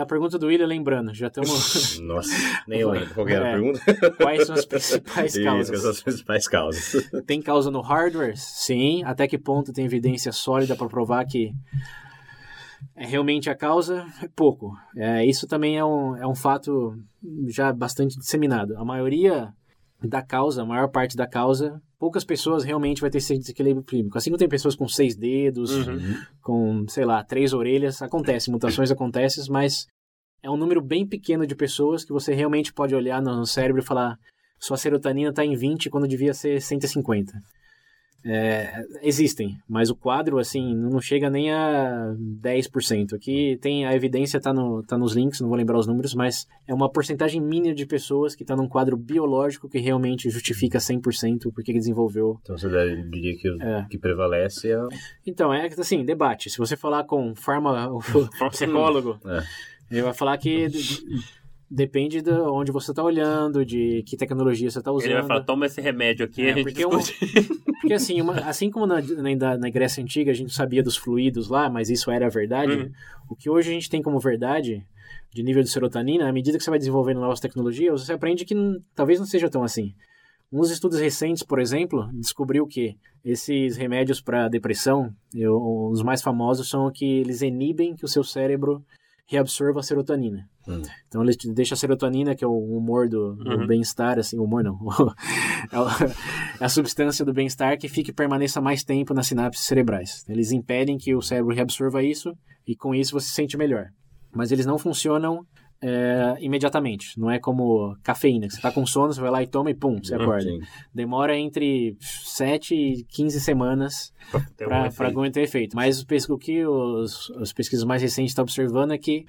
a pergunta do William, lembrando, já estamos. Nossa, nem eu lembro. Qual era a É. pergunta? Quais são as principais Isso, causas? quais são as principais causas? Tem causa no hardware? Sim. Até que ponto tem evidência sólida para provar que é realmente a causa? Pouco. É, isso também é um, é um fato já bastante disseminado. A maioria da causa, a maior parte da causa, poucas pessoas realmente vai ter esse desequilíbrio clínico. Assim como tem pessoas com seis dedos, com, sei lá, três orelhas, acontece, mutações acontecem, mas é um número bem pequeno de pessoas que você realmente pode olhar no cérebro e falar sua serotonina está em 20 quando devia ser 150. É, existem, mas o quadro, assim, não chega nem a 10%. Aqui tem a evidência, tá, no, tá nos links, não vou lembrar os números, mas é uma porcentagem mínima de pessoas que está num quadro biológico que realmente justifica 100% porque que desenvolveu Então você deve- diria que o É. que prevalece é. então, é assim, debate. Se você falar com farma, o psicólogo, É. ele vai falar que d- depende de onde você está olhando, de que tecnologia você está usando. Ele vai falar, toma esse remédio aqui É, porque um-. Porque assim, uma- assim como na, na, na Grécia Antiga a gente sabia dos fluidos lá, mas isso era a verdade, Uhum. o que hoje a gente tem como verdade de nível de serotonina, à medida que você vai desenvolvendo novas tecnologias, você aprende que talvez não seja tão assim. Uns estudos recentes, por exemplo, descobriu que esses remédios para depressão, eu- os mais famosos são que eles inibem que o seu cérebro reabsorva a serotonina. Hum. Então ele deixa a serotonina, que é o humor do, do Uhum. bem-estar, assim, o humor não, é é a substância do bem-estar que fique e permaneça mais tempo nas sinapses cerebrais. Eles impedem que o cérebro reabsorva isso e com isso você se sente melhor. Mas eles não funcionam é, imediatamente. Não é como cafeína, que você está com sono, você vai lá e toma e pum, você acorda. Sim. Demora entre 7 e 15 semanas um para ter efeito. Mas o que os, os pesquisas mais recentes estão observando é que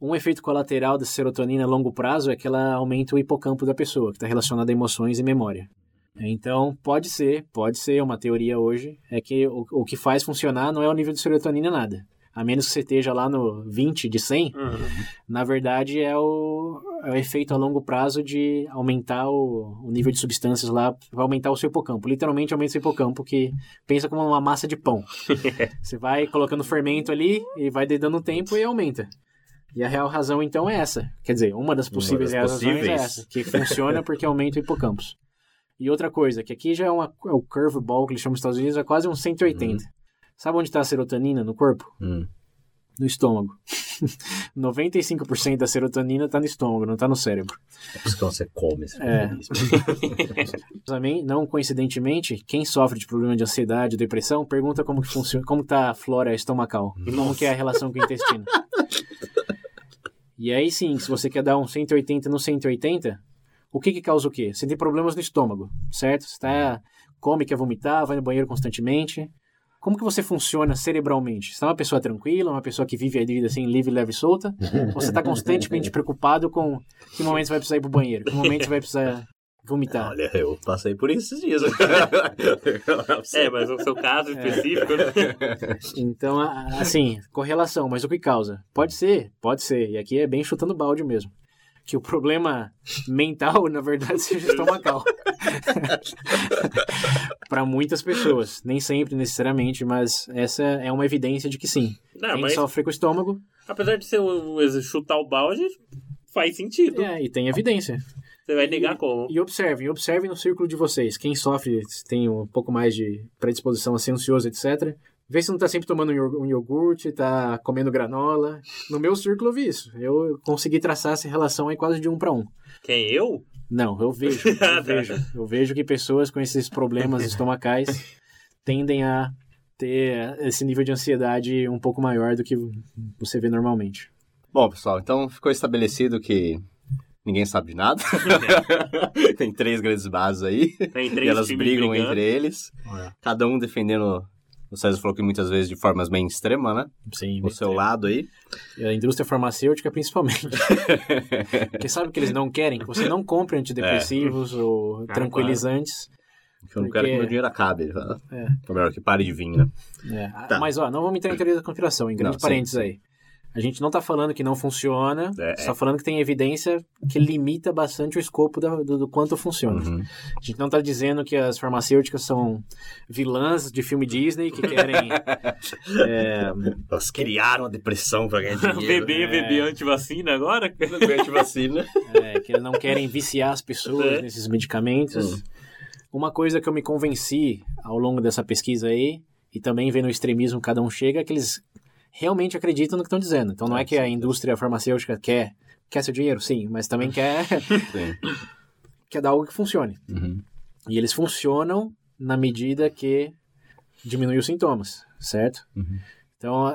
um efeito colateral da serotonina a longo prazo é que ela aumenta o hipocampo da pessoa, que está relacionado a emoções e memória. Então, pode ser, pode ser uma teoria hoje, é que o, o que faz funcionar não é o nível de serotonina nada. A menos que você esteja lá no 20 de 100, Uhum. na verdade é o, é o efeito a longo prazo de aumentar o, o nível de substâncias lá, vai aumentar o seu hipocampo. Literalmente aumenta o seu hipocampo, que pensa como uma massa de pão. Você vai colocando fermento ali e vai dando tempo e aumenta. E a real razão então é essa. Quer dizer, uma das possíveis das razões é possíveis. essa, que funciona porque aumenta o hipocampus. E outra coisa, que aqui já é, uma, é o curveball que eles chamam nos Estados Unidos, é quase um 180. Sabe onde está a serotonina no corpo? Hum. No estômago. 95% da serotonina está no estômago, não está no cérebro. É por isso que você come esse É. Também, não coincidentemente, quem sofre de problema de ansiedade, depressão, pergunta como que funciona, como está a flora estomacal, como que é a relação com o intestino. E aí sim, se você quer dar um 180 no 180, o que que causa o quê? Você tem problemas no estômago, certo? Você tá, come, quer vomitar, vai no banheiro constantemente. Como que você funciona cerebralmente? Você é uma pessoa tranquila, uma pessoa que vive a vida assim, livre, leve e solta? Ou você está constantemente preocupado com que momento você vai precisar ir pro banheiro? Que momento você vai precisar vomitar? Olha, eu passei por isso esses dias. É, mas o seu caso específico. né? Então, assim, correlação, mas o que causa? Pode ser, pode ser. E aqui é bem chutando balde mesmo. Que o problema mental, na verdade, seja estomacal. Para muitas pessoas. Nem sempre, necessariamente, mas essa é uma evidência de que sim. Não, Quem mas sofre com o estômago, apesar de ser o, o- chutar o balde, faz sentido. é, e tem evidência. Você vai negar como? E observem, observem no círculo de vocês. Quem sofre, tem um pouco mais de predisposição a ser ansioso, etc. Vê se não tá sempre tomando um iog- iogurte, tá comendo granola. No meu círculo eu vi isso. Eu consegui traçar essa relação aí quase de um para um. Quem, eu? Não, eu vejo, eu vejo. Eu vejo que pessoas com esses problemas estomacais tendem a ter esse nível de ansiedade um pouco maior do que você vê normalmente. Bom, pessoal, então ficou estabelecido que ninguém sabe de nada. Tem três grandes bases aí. Tem e três elas times brigam brigando. entre eles. Cada um defendendo. O César falou que muitas vezes de formas bem extremas, né? Sim, O seu lado aí. E a indústria farmacêutica, principalmente. Porque sabe o que eles não querem? Que você não compre antidepressivos ou Ah, tranquilizantes. Que eu não Porque- quero que meu dinheiro acabe. Fala. É. É melhor que pare de vir, né? É, Tá. Mas, ó, não vamos entrar em teoria da conspiração, em grande Não, sim, parênteses sim. aí. A gente não está falando que não funciona, É, só falando que tem evidência que limita bastante o escopo da- do, do quanto funciona. Uhum. A gente não está dizendo que as farmacêuticas são vilãs de filme Disney que querem. é, Elas criaram a depressão pra ganhar dinheiro. Bebê, bebê antivacina agora? vacina. é, que não querem viciar as pessoas É. nesses medicamentos. Uma coisa que eu me convenci ao longo dessa pesquisa aí, e também vendo o extremismo que cada um chega, é que eles realmente acreditam no que estão dizendo. Então não é que a indústria farmacêutica quer, quer seu dinheiro, sim, mas também quer, quer dar algo que funcione. Uhum. E eles funcionam na medida que diminui os sintomas, certo? Uhum. Então,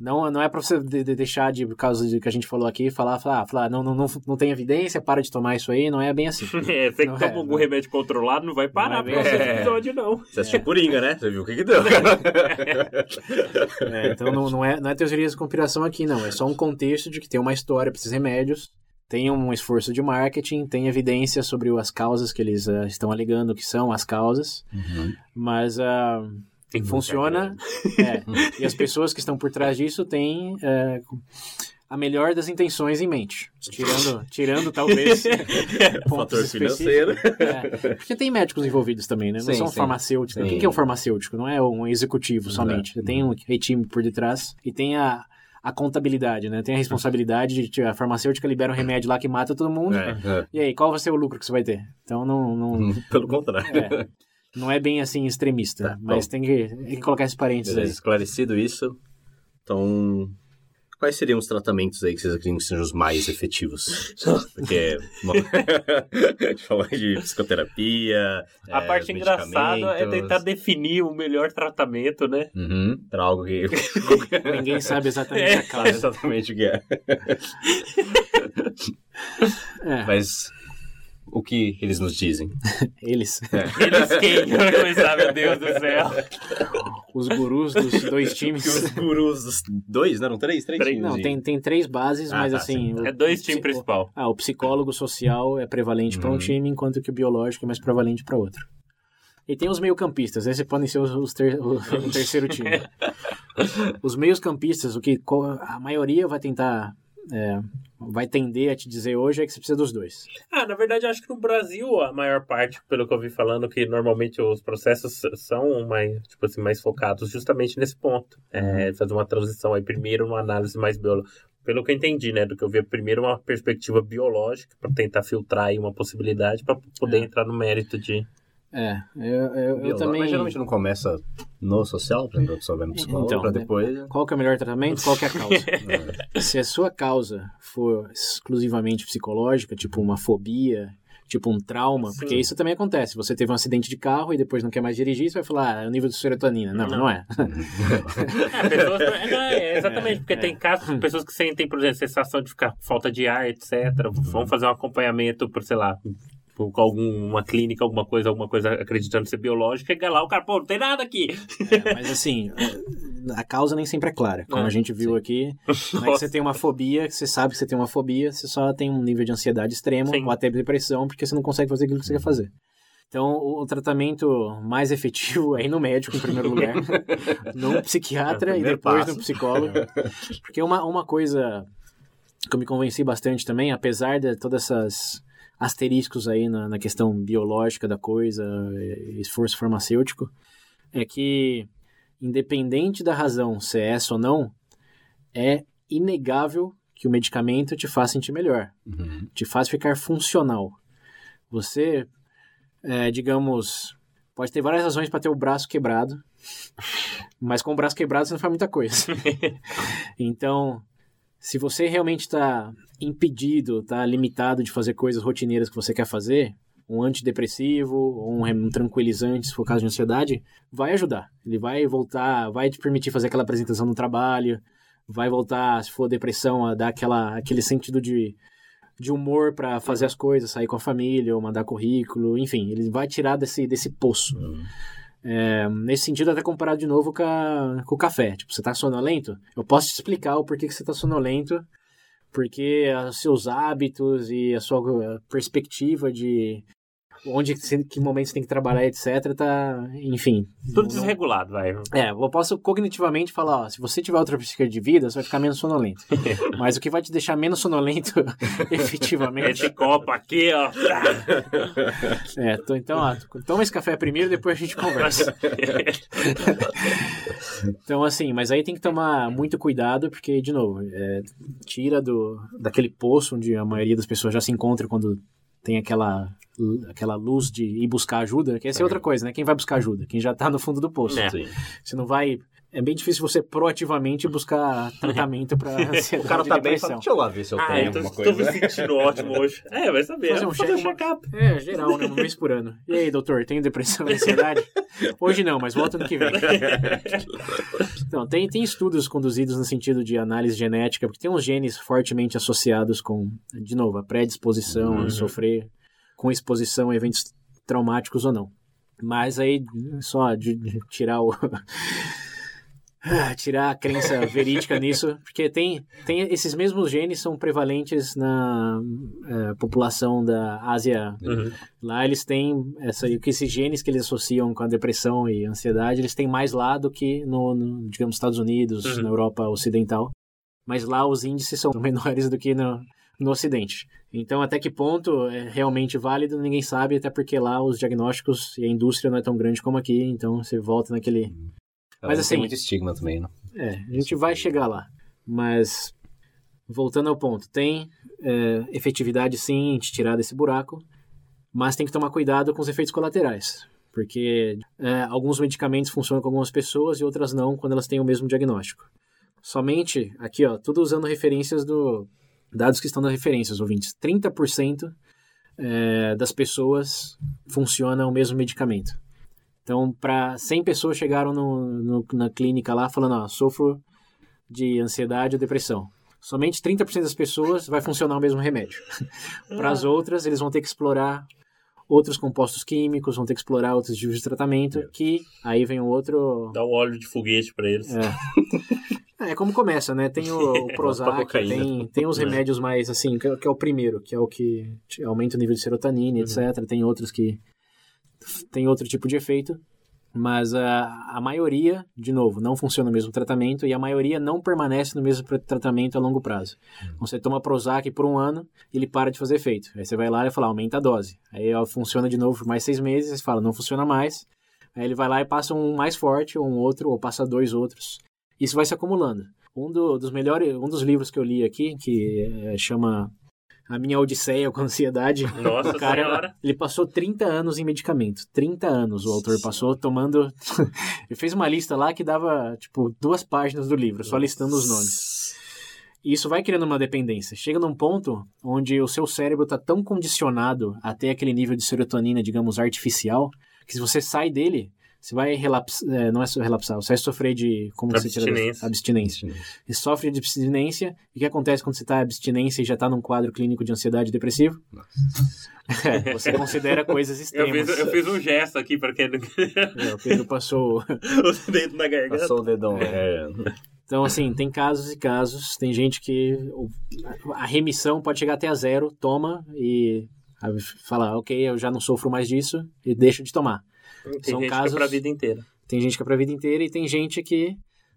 não, não é para você de- de deixar de, por causa do que a gente falou aqui, falar, falar, falar não, não, não, não tem evidência, para de tomar isso aí, não é bem assim. É, você que Não toma é, algum não. remédio controlado, não vai parar Não é pra bem você assim. episódio, não. Você assistiu Coringa, né? Você viu o que que deu. É, então não, não, é, não é teoria de conspiração aqui, não. É só um contexto de que tem uma história para esses remédios, tem um esforço de marketing, tem evidência sobre as causas que eles ah, estão alegando que são as causas, Uhum. mas ah, Tem muita funciona. é, e as pessoas que estão por trás disso têm é, a melhor das intenções em mente. Tirando, tirando talvez. pontos Fator financeiro. É, porque tem médicos envolvidos também, né? Não Sim, são sim. farmacêuticos. Sim. Quem que é o farmacêutico? Não é um executivo somente. Exato. Tem um time por detrás e tem a, a contabilidade, né? Tem a responsabilidade de que a farmacêutica libera um remédio lá que mata todo mundo. É, E aí, qual vai ser o lucro que você vai ter? Então não, não, é. Pelo contrário. é, não é bem assim extremista, Tá, mas tem que, tem que colocar esses parênteses Beleza, aí. esclarecido isso. Então, quais seriam os tratamentos aí que vocês acreditam que sejam os mais efetivos? Porque, bom, a gente falou de psicoterapia. A é, parte engraçada é tentar definir o melhor tratamento, né? Uhum, pra algo que. Ninguém sabe exatamente É. a causa. exatamente o que é. É, Mas o que eles nos dizem? eles, Eles quem? Sabe, meu Deus do céu. os gurus dos dois times. Os gurus dos dois, não eram três? Três, Três. times Não, tem, tem três bases, Ah, mas tá, assim. o- É dois times principal. Ah, o psicólogo social é prevalente para um Uhum. time, enquanto que o biológico é mais prevalente para outro. E tem os meio-campistas, esses podem ser os, os ter- o, o terceiro time. Os meios-campistas, o que a maioria vai tentar, é, vai tender a te dizer hoje é que você precisa dos dois. Ah, na verdade, eu acho que no Brasil, a maior parte, pelo que eu vi falando, que normalmente os processos são mais, tipo assim, mais focados justamente nesse ponto. É, fazer uma transição aí primeiro uma análise mais biológica. Pelo que eu entendi, né, do que eu vi, primeiro uma perspectiva biológica para tentar filtrar aí uma possibilidade para poder É. entrar no mérito de É, eu, eu, eu também. Mas geralmente não começa no social, vai no psicólogo, Então, pra né? depois... Qual que é o melhor tratamento? Qual que é a causa? É. Se a sua causa for exclusivamente psicológica, tipo uma fobia, tipo um trauma, Sim. porque isso também acontece. Você teve um acidente de carro e depois não quer mais dirigir, você vai falar, ah, é o nível de serotonina. Não, não, Não. é. É, pessoas, é, não, é, exatamente, porque É, tem casos de pessoas que sentem, por exemplo, sensação de ficar com falta de ar, etc. Vão fazer um acompanhamento por, sei lá, por alguma clínica, alguma coisa, alguma coisa acreditando ser biológica, e lá o cara, pô, não tem nada aqui. É, mas assim, é, a causa nem sempre é clara. Como É, a gente viu aqui, não é que você tem uma fobia, você sabe que você tem uma fobia, você só tem um nível de ansiedade extremo Sim. ou até depressão, porque você não consegue fazer aquilo que você quer fazer. Então, o tratamento mais efetivo é ir no médico, em primeiro lugar, no psiquiatra É e depois passo. no psicólogo. Porque uma, uma coisa que eu me convenci bastante também, apesar de todas essas asteriscos aí na, na questão biológica da coisa, eh, esforço farmacêutico, é que, independente da razão se é essa ou não, é inegável que o medicamento te faz sentir melhor, Uhum. te faz ficar funcional. Você, é, digamos, pode ter várias razões para ter o braço quebrado, mas com o braço quebrado você não faz muita coisa. então, se você realmente está impedido, está limitado de fazer coisas rotineiras que você quer fazer, um antidepressivo ou um, tranquilizante, se for caso de ansiedade, vai ajudar. Ele vai voltar, vai te permitir fazer aquela apresentação no trabalho, vai voltar, se for depressão, a dar aquela, aquele sentido de, de humor para fazer as coisas, sair com a família, ou mandar currículo, enfim, ele vai tirar desse, desse poço. Uhum. É, nesse sentido, até comparado de novo com, a- com o café. Tipo, você tá sonolento? Eu posso te explicar o porquê que você tá sonolento, porque os seus hábitos e a sua perspectiva de onde, que momento você tem que trabalhar, etc, tá, enfim. Tudo desregulado, vai. É, eu posso cognitivamente falar, ó, se você tiver outra psíquica de vida, você vai ficar menos sonolento. Mas o que vai te deixar menos sonolento, efetivamente... Esse copo aqui, ó. é, tô, então, ó, toma esse café primeiro, depois a gente conversa. então, assim, mas aí tem que tomar muito cuidado, porque, de novo, é, tira do, daquele poço onde a maioria das pessoas já se encontra quando tem aquela aquela luz de ir buscar ajuda, que essa é outra coisa, né? Quem vai buscar ajuda? Quem já tá no fundo do poço. É. Você não vai é bem difícil você proativamente buscar tratamento para ansiedade O cara tá bem fala, deixa eu lá ver se eu Ah, tenho eu tô, alguma tô coisa. me sentindo ótimo hoje. É, vai saber. Fazer um Fazer um check- check-up. É, geral, né? Uma vez por ano. E aí, doutor, tem depressão e ansiedade? Hoje não, mas volta no que vem. Não, tem, tem estudos conduzidos no sentido de análise genética, porque tem uns genes fortemente associados com, de novo, a predisposição Uhum. a sofrer com exposição a eventos traumáticos ou não. Mas aí, só de, de tirar o. tirar a crença verídica nisso, porque tem, tem esses mesmos genes são prevalentes na eh, população da Ásia Uhum. Lá eles têm essa, que esses genes que eles associam com a depressão e ansiedade, eles têm mais lá do que no, no, digamos, Estados Unidos, Uhum. na Europa Ocidental. Mas lá os índices são menores do que no, no Ocidente. Então, até que ponto é realmente válido, ninguém sabe, até porque lá os diagnósticos e a indústria não é tão grande como aqui, então você volta naquele... Mas Mas assim- tem muito estigma também, né? É, a gente vai chegar lá. Mas, voltando ao ponto, tem é, efetividade sim em te tirar desse buraco, mas tem que tomar cuidado com os efeitos colaterais. Porque é, alguns medicamentos funcionam com algumas pessoas e outras não quando elas têm o mesmo diagnóstico. Somente, aqui ó, tudo usando referências do... Dados que estão nas referências, ouvintes. 30% é, das pessoas funciona o mesmo medicamento. Então, para 100 pessoas chegaram no, no- na clínica lá falando, ó, sofro de ansiedade ou depressão. Somente 30% das pessoas vai funcionar o mesmo remédio. para as outras, eles vão ter que explorar outros compostos químicos, vão ter que explorar outros tipos de tratamento, que aí vem o outro... Dá o óleo de foguete pra eles. É. É como começa, né? Tem o, o Prozac, tem, tem os remédios mais, assim, que, é- que é o primeiro, que é o que aumenta o nível de serotonina, etc. Tem outros que tem outro tipo de efeito. Mas a, a maioria, de novo, não funciona o mesmo tratamento e a maioria não permanece no mesmo tratamento a longo prazo. Então, você toma Prozac por um ano ele para de fazer efeito. Aí você vai lá e fala, aumenta a dose. Aí ó, funciona de novo por mais seis meses, você fala, não funciona mais. Aí ele vai lá e passa um mais forte, ou um outro, ou passa dois outros. Isso vai se acumulando. Um do- dos melhores, um dos livros que eu li aqui, que eh, chama A Minha Odisseia com Ansiedade, Nossa o cara, senhora. ele passou 30 anos em medicamento. 30 anos o autor passou tomando. ele fez uma lista lá que dava, tipo, duas páginas do livro, só listando os nomes. E isso vai criando uma dependência. Chega num ponto onde o seu cérebro está tão condicionado a ter aquele nível de serotonina, digamos, artificial, que se você sai dele, você vai relapsar. não é só relapsar, você vai sofrer de. Como você tira Abstinência. abstinência. Você sofre de abstinência. E o que acontece quando você está em abstinência e já está num quadro clínico de ansiedade depressiva? É, você considera coisas Eu extremas. fiz, eu fiz um gesto aqui pra quem não... É, o Pedro passou. o dedo na garganta. Passou o dedão. É. Então, assim, tem casos e casos. Tem gente que a remissão pode chegar até a zero, toma e fala, ok, eu já não sofro mais disso e deixa de tomar. Tem São gente que casos- é pra vida inteira. Tem gente que é pra vida inteira e tem gente que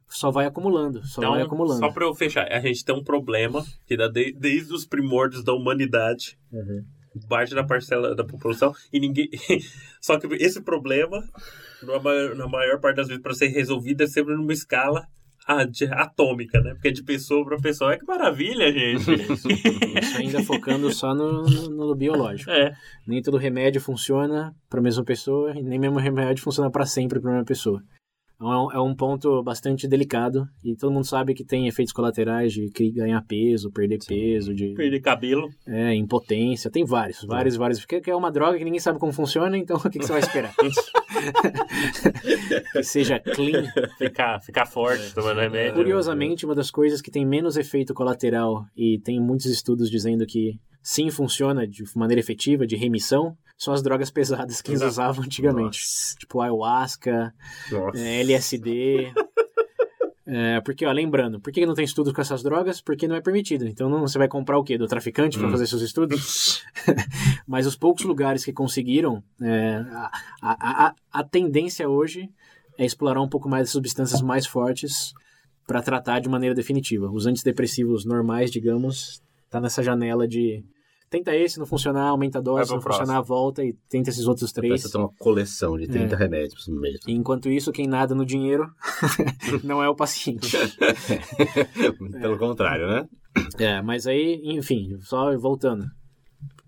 só vai acumulando, só vai acumulando. Então, só pra eu fechar, a gente tem um problema que dá de- desde os primórdios da humanidade, Uhum. parte da parcela da população, e ninguém. Só que esse problema, na maior, na maior parte das vezes, para ser resolvido, é sempre numa escala atômica, né? Porque de pessoa para pessoa. É que maravilha, gente! Isso ainda focando só no, no- no biológico. é. Nem todo remédio funciona para a mesma pessoa e nem mesmo remédio funciona para sempre para a mesma pessoa. Então, é um- é um ponto bastante delicado e todo mundo sabe que tem efeitos colaterais de que ganhar peso, perder peso, de Perder cabelo. é, impotência, tem vários, vários, vários. Porque que é uma droga que ninguém sabe como funciona, então o que, que você vai esperar? que seja clean. Ficar, ficar forte tomando remédio. Curiosamente, uma das coisas que tem menos efeito colateral e tem muitos estudos dizendo que sim funciona de maneira efetiva, de remissão, são as drogas pesadas que eles Exato. usavam antigamente. Tipo ayahuasca, Nossa. é, LSD. É, porque, ó, lembrando, por que não tem estudo com essas drogas? Porque não é permitido. Então não, você vai comprar o quê? Do traficante para fazer seus estudos? Mas os poucos lugares que conseguiram, é, a, a, a, a tendência hoje é explorar um pouco mais as substâncias mais fortes para tratar de maneira definitiva. Os antidepressivos normais, digamos, tá nessa janela de tenta esse, não funcionar, aumenta a dose, não funcionar, volta e tenta esses outros três. Parece ter uma coleção de 30 É. remédios no mês. Enquanto isso, quem nada no dinheiro não é o paciente. Pelo contrário, né? É, mas aí, enfim, só voltando.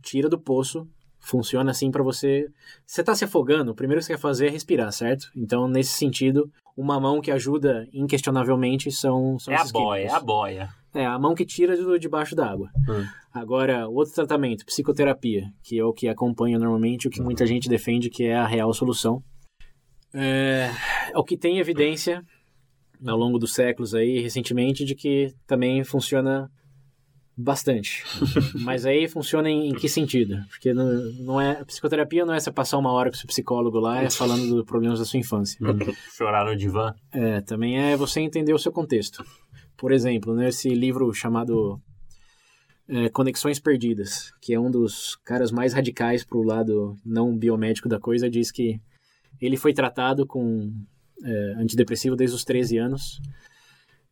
Tira do poço, funciona assim pra você. Você tá se afogando, o primeiro que você quer fazer é respirar, certo? Então, nesse sentido, uma mão que ajuda inquestionavelmente são, são É a boia, é químicos. a boia. É, a mão que tira de debaixo d'água. Hum. Agora, o outro tratamento, psicoterapia, que é o que acompanha normalmente, o que muita gente defende que é a real solução. É, é o que tem evidência ao longo dos séculos aí, recentemente, de que também funciona bastante. Mas aí funciona em, em que sentido? Porque não, não é, a psicoterapia não é você passar uma hora com seu psicólogo lá é falando dos problemas da sua infância. Chorar no divã. É, também é você entender o seu contexto. Por exemplo, nesse livro chamado é, Conexões Perdidas, que é um dos caras mais radicais pro lado não biomédico da coisa, diz que ele foi tratado com é, antidepressivo desde os 13 anos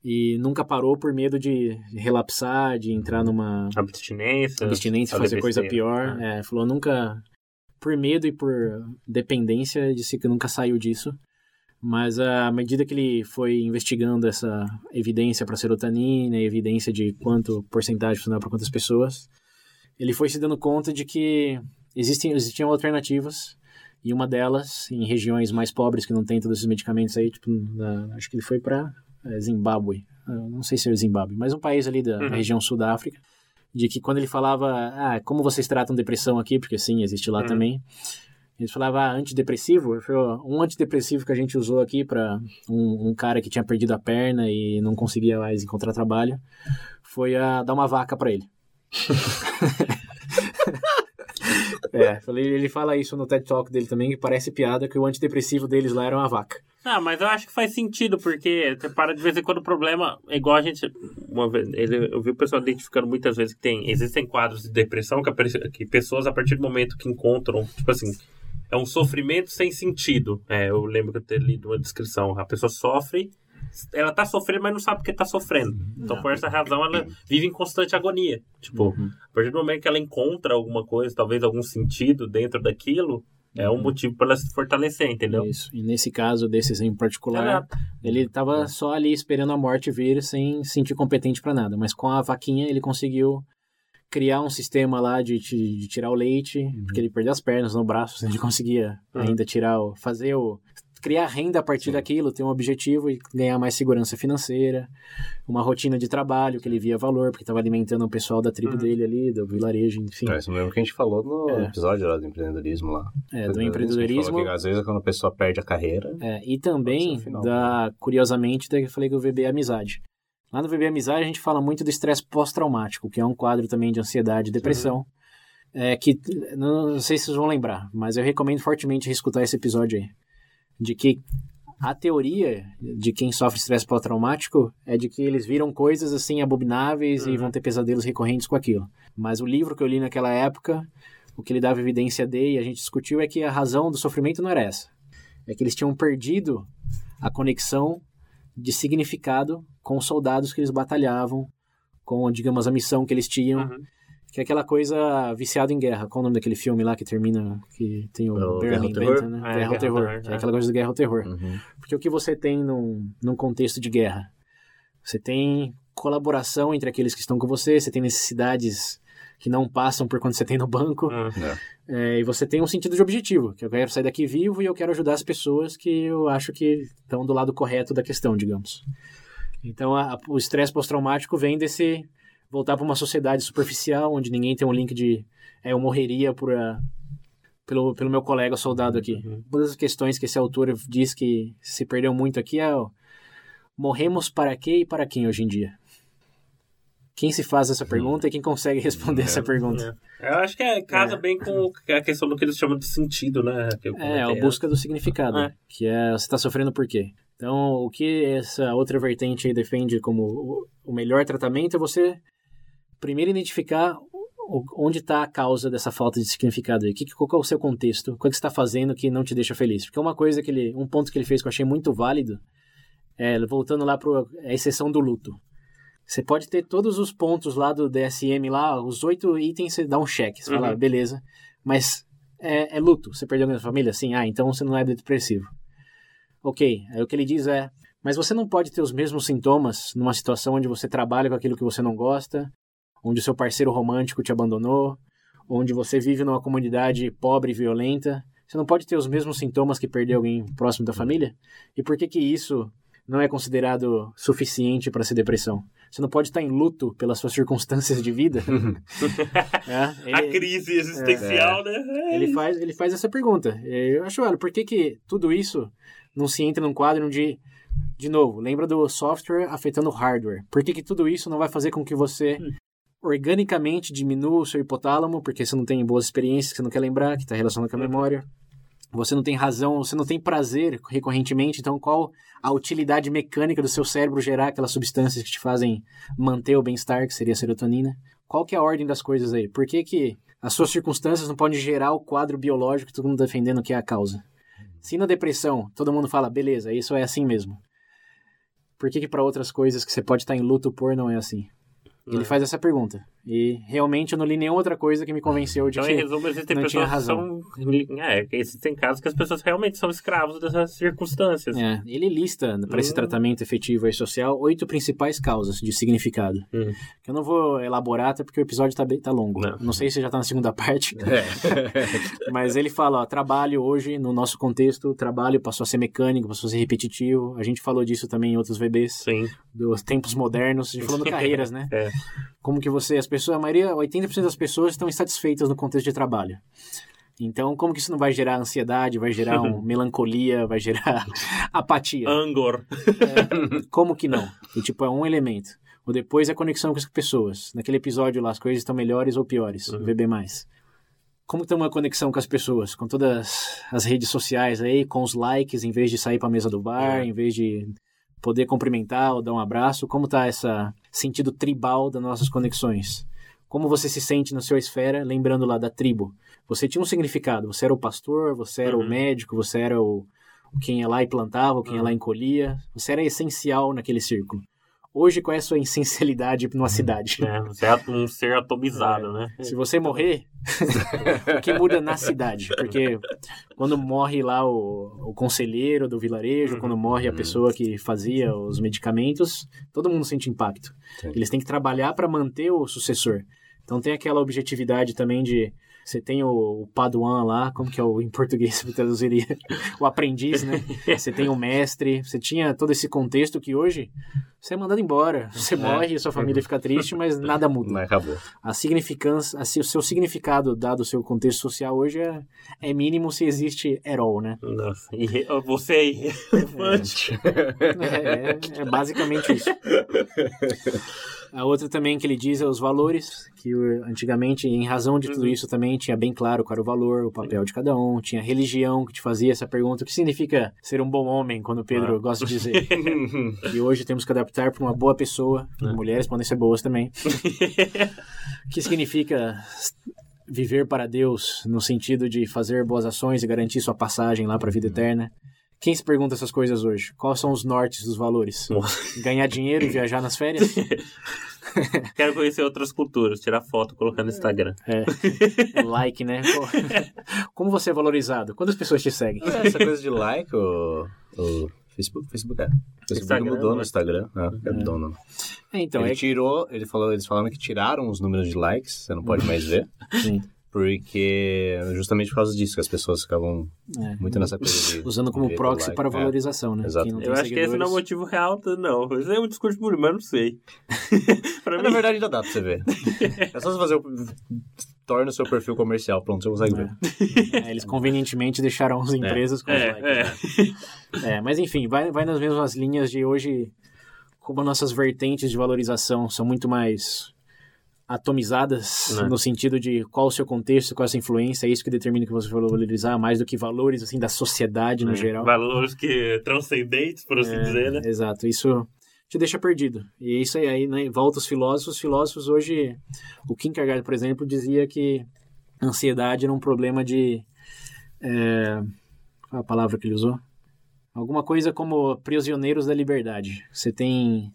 e nunca parou por medo de relapsar, de entrar numa Abstinência. abstinência, fazer coisa pior. É, falou nunca, por medo e por dependência, disse que nunca saiu disso. Mas à medida que ele foi investigando essa evidência para serotonina, evidência de quanto porcentagem funcionava para quantas pessoas, ele foi se dando conta de que existem, existiam alternativas e uma delas, em regiões mais pobres que não tem todos esses medicamentos aí, tipo, na- acho que ele foi para Zimbábue, Eu não sei se é Zimbábue, mas um país ali da, da Uhum. região sul da África, de que quando ele falava, ah, como vocês tratam depressão aqui, porque sim, existe lá Uhum. também, eles falavam, ah, antidepressivo, falou, um antidepressivo que a gente usou aqui para um, um cara que tinha perdido a perna e não conseguia mais encontrar trabalho, foi a dar uma vaca para ele. é, falei, ele fala isso no TED Talk dele também, que parece piada, que o antidepressivo deles lá era uma vaca. Ah, mas eu acho que faz sentido, porque você para de vez em quando o problema é igual a gente. Uma vez, eu vi o pessoal identificando muitas vezes que tem. Existem quadros de depressão que, que pessoas, a partir do momento que encontram, tipo assim, é um sofrimento sem sentido. É, eu lembro que eu ter lido uma descrição. A pessoa sofre, ela tá sofrendo, mas não sabe porque tá sofrendo. Então, por essa razão, ela vive em constante agonia. Tipo, a partir do momento que ela encontra alguma coisa, talvez algum sentido dentro daquilo, é um motivo para ela se fortalecer, entendeu? Isso. E nesse caso desses em particular, Exato. ele tava só ali esperando a morte vir sem se sentir competente para nada. Mas com a vaquinha ele conseguiu criar um sistema lá de, de, de tirar o leite, porque ele perdeu as pernas no braço, ele conseguia Uhum. ainda tirar o, fazer o criar renda a partir daquilo, ter um objetivo e ganhar mais segurança financeira, uma rotina de trabalho que ele via valor, porque estava alimentando o pessoal da tribo Uhum. dele ali, do vilarejo, enfim, É isso mesmo que a gente falou no É. episódio lá do empreendedorismo lá. é, do gente empreendedorismo. que, às vezes quando a pessoa perde a carreira, É, e também, final, da, curiosamente, da que eu falei que o VB é amizade. Lá no VB Amizade a gente fala muito do estresse pós-traumático, que é um quadro também de ansiedade e depressão. É, que não, não sei se vocês vão lembrar, mas eu recomendo fortemente escutar esse episódio aí. De que a teoria de quem sofre estresse pós-traumático é de que eles viram coisas assim abomináveis e Uhum. vão ter pesadelos recorrentes com aquilo. Mas o livro que eu li naquela época, o que ele dava evidência de e a gente discutiu é que a razão do sofrimento não era essa. É que eles tinham perdido a conexão de significado com os soldados que eles batalhavam, com, digamos, a missão que eles tinham, Uhum. que é aquela coisa viciado em guerra. Qual o nome daquele filme lá que termina, que tem o, É o Guerra ao Benta, Terror? né? É, Guerra ao Guerra ao Terror. Terror, que é é. aquela coisa do Guerra ao Terror. uhum. Porque o que você tem num, num contexto de guerra? Você tem colaboração entre aqueles que estão com você, você tem necessidades que não passam por quando você tem no banco, Uhum. é, e você tem um sentido de objetivo, que eu quero sair daqui vivo e eu quero ajudar as pessoas que eu acho que estão do lado correto da questão, digamos. Então, a- a- o estresse pós-traumático vem desse voltar para uma sociedade superficial, onde ninguém tem um link de é, eu morreria por a- pelo, pelo meu colega soldado aqui. Uhum. Uma das questões que esse autor diz que se perdeu muito aqui é o, morremos para quê e para quem hoje em dia? Quem se faz essa pergunta e quem consegue responder essa pergunta? É. Eu acho que é, casa É. bem com a questão do que eles chamam de sentido, né? É, a busca do significado, É. que é você está sofrendo por quê? Então, o que essa outra vertente aí defende como o- melhor tratamento é você primeiro identificar onde está a causa dessa falta de significado aí? Que, qual é o seu contexto? O que que você está fazendo que não te deixa feliz? Porque uma coisa que ele, um ponto que ele fez que eu achei muito válido, é, voltando lá para a exceção do luto. Você pode ter todos os pontos lá do DSM, lá, os oito itens, você dá um cheque. Você fala, Uhum. ah, beleza, mas é, é luto. Você perdeu alguém da família? Sim, ah, então você não é depressivo. Ok, aí o que ele diz é, mas você não pode ter os mesmos sintomas numa situação onde você trabalha com aquilo que você não gosta, onde o seu parceiro romântico te abandonou, onde você vive numa comunidade pobre e violenta. Você não pode ter os mesmos sintomas que perder alguém próximo da família? E por que que isso não é considerado suficiente para ser depressão? Você não pode estar em luto pelas suas circunstâncias de vida? É, A ele- crise existencial, né? É ele faz, ele faz essa pergunta. Eu acho, olha, por que, que tudo isso não se entra num quadro de. De novo, lembra do software afetando o hardware. Por que, que tudo isso não vai fazer com que você organicamente diminua o seu hipotálamo, porque você não tem boas experiências que você não quer lembrar, que está relacionado com a memória. Você não tem razão, você não tem prazer recorrentemente, então qual a utilidade mecânica do seu cérebro gerar aquelas substâncias que te fazem manter o bem-estar, que seria a serotonina? Qual que é a ordem das coisas aí? Por que, que as suas circunstâncias não podem gerar o quadro biológico que todo mundo tá defendendo que é a causa? Se na depressão todo mundo fala, beleza, isso é assim mesmo. Por que que para outras coisas que você pode estar em luto por não é assim? Ele É. faz essa pergunta. E realmente eu não li nenhuma outra coisa que me convenceu de Então, que em resumo, existem não tinha pessoas que razão. são. É, que existem casos que as pessoas realmente são escravos dessas circunstâncias. É, ele lista para esse Hum. tratamento efetivo e social oito principais causas de significado. Hum. Que eu não vou elaborar até porque o episódio tá, bem, tá longo. Não. Não. sei se já tá na segunda parte, É. mas ele fala, ó, trabalho hoje, no nosso contexto, trabalho passou a ser mecânico, passou a ser repetitivo. A gente falou disso também em outros VBs, Sim. dos tempos modernos, a gente falando carreiras, né? É. Como que você, as pessoas, a maioria, 80% das pessoas estão insatisfeitas no contexto de trabalho. Então, como que isso não vai gerar ansiedade, vai gerar um melancolia, vai gerar apatia? Angor. Como que não? E, tipo, é um elemento. O depois é a conexão com as pessoas. Naquele episódio lá, as coisas estão melhores ou piores. Uhum. VB+. Como tem uma conexão com as pessoas? Com todas as redes sociais aí, com os likes, em vez de sair pra mesa do bar, É. em vez de poder cumprimentar ou dar um abraço. Como tá esse sentido tribal das nossas conexões? Como você se sente na sua esfera, lembrando lá da tribo? Você tinha um significado. Você era o pastor, você era o Uhum. médico, você era o o quem ia lá e plantava, quem ia lá e encolhia. Você era essencial naquele círculo. Hoje, qual é a sua essencialidade numa cidade? É, você é um ser atomizado, né? Se você morrer, o que muda na cidade? Porque quando morre lá o, o conselheiro do vilarejo, Uhum. quando morre a pessoa que fazia os medicamentos, todo mundo sente impacto. Sim. Eles têm que trabalhar para manter o sucessor. Então tem aquela objetividade também de você tem o, o Paduan lá, como que é o em português eu traduziria? o aprendiz, né? Você tem o mestre, você tinha todo esse contexto que hoje você é mandado embora. Você morre, sua família fica triste, mas nada muda Mas acabou. a significância, a, o seu significado dado o seu contexto social hoje é, é mínimo se existe all, né? Nossa, e você é irrelevante. É, é- é basicamente isso. A outra também que ele diz é os valores, que antigamente, em razão de tudo isso também, tinha bem claro qual era o valor, o papel de cada um, tinha religião que te fazia essa pergunta, o que significa ser um bom homem, quando o Pedro Ah. gosta de dizer. E hoje temos que adaptar para uma boa pessoa, mulheres podem ser boas também. O que significa viver para Deus no sentido de fazer boas ações e garantir sua passagem lá para a vida eterna. Quem se pergunta essas coisas hoje? Quais são os nortes dos valores? Nossa. Ganhar dinheiro e viajar nas férias? Quero conhecer outras culturas, tirar foto, colocar no Instagram. É. Like, né? Pô, Como você é valorizado? Quantas pessoas te seguem? É, Essa coisa de like, o, o Facebook, Facebook é. Facebook Instagram, mudou né? no Instagram. É, é. mudou, não. É, então, ele é tirou, ele falou, eles falaram que tiraram os números de likes, você não pode mais ver. Sim. Porque justamente por causa disso, que as pessoas ficavam É. muito nessa coisa de. usando como proxy like. para É. valorização, né? Exato. Eu acho que esse não é o seguidores- motivo real, tá? não. Isso é um discurso bonito, mas eu não sei. pra mim, na verdade ainda dá pra você ver. É só você fazer o. Torna o seu perfil comercial, pronto, você consegue ver. É, eles convenientemente deixaram as empresas com os likes. é, é. É, mas enfim, vai, vai nas mesmas linhas de hoje, como nossas vertentes de valorização são muito mais atomizadas, Né. no sentido de qual o seu contexto, qual a sua influência, é isso que determina o que você vai valorizar, mais do que valores, assim, da sociedade no geral. Valores que transcendentes, por assim É, dizer, né? Exato, isso te deixa perdido. E isso aí, aí né, volta os filósofos. Os filósofos hoje, o Kierkegaard, por exemplo, dizia que ansiedade era um problema de... É, qual a palavra que ele usou? Alguma coisa como prisioneiros da liberdade. Você tem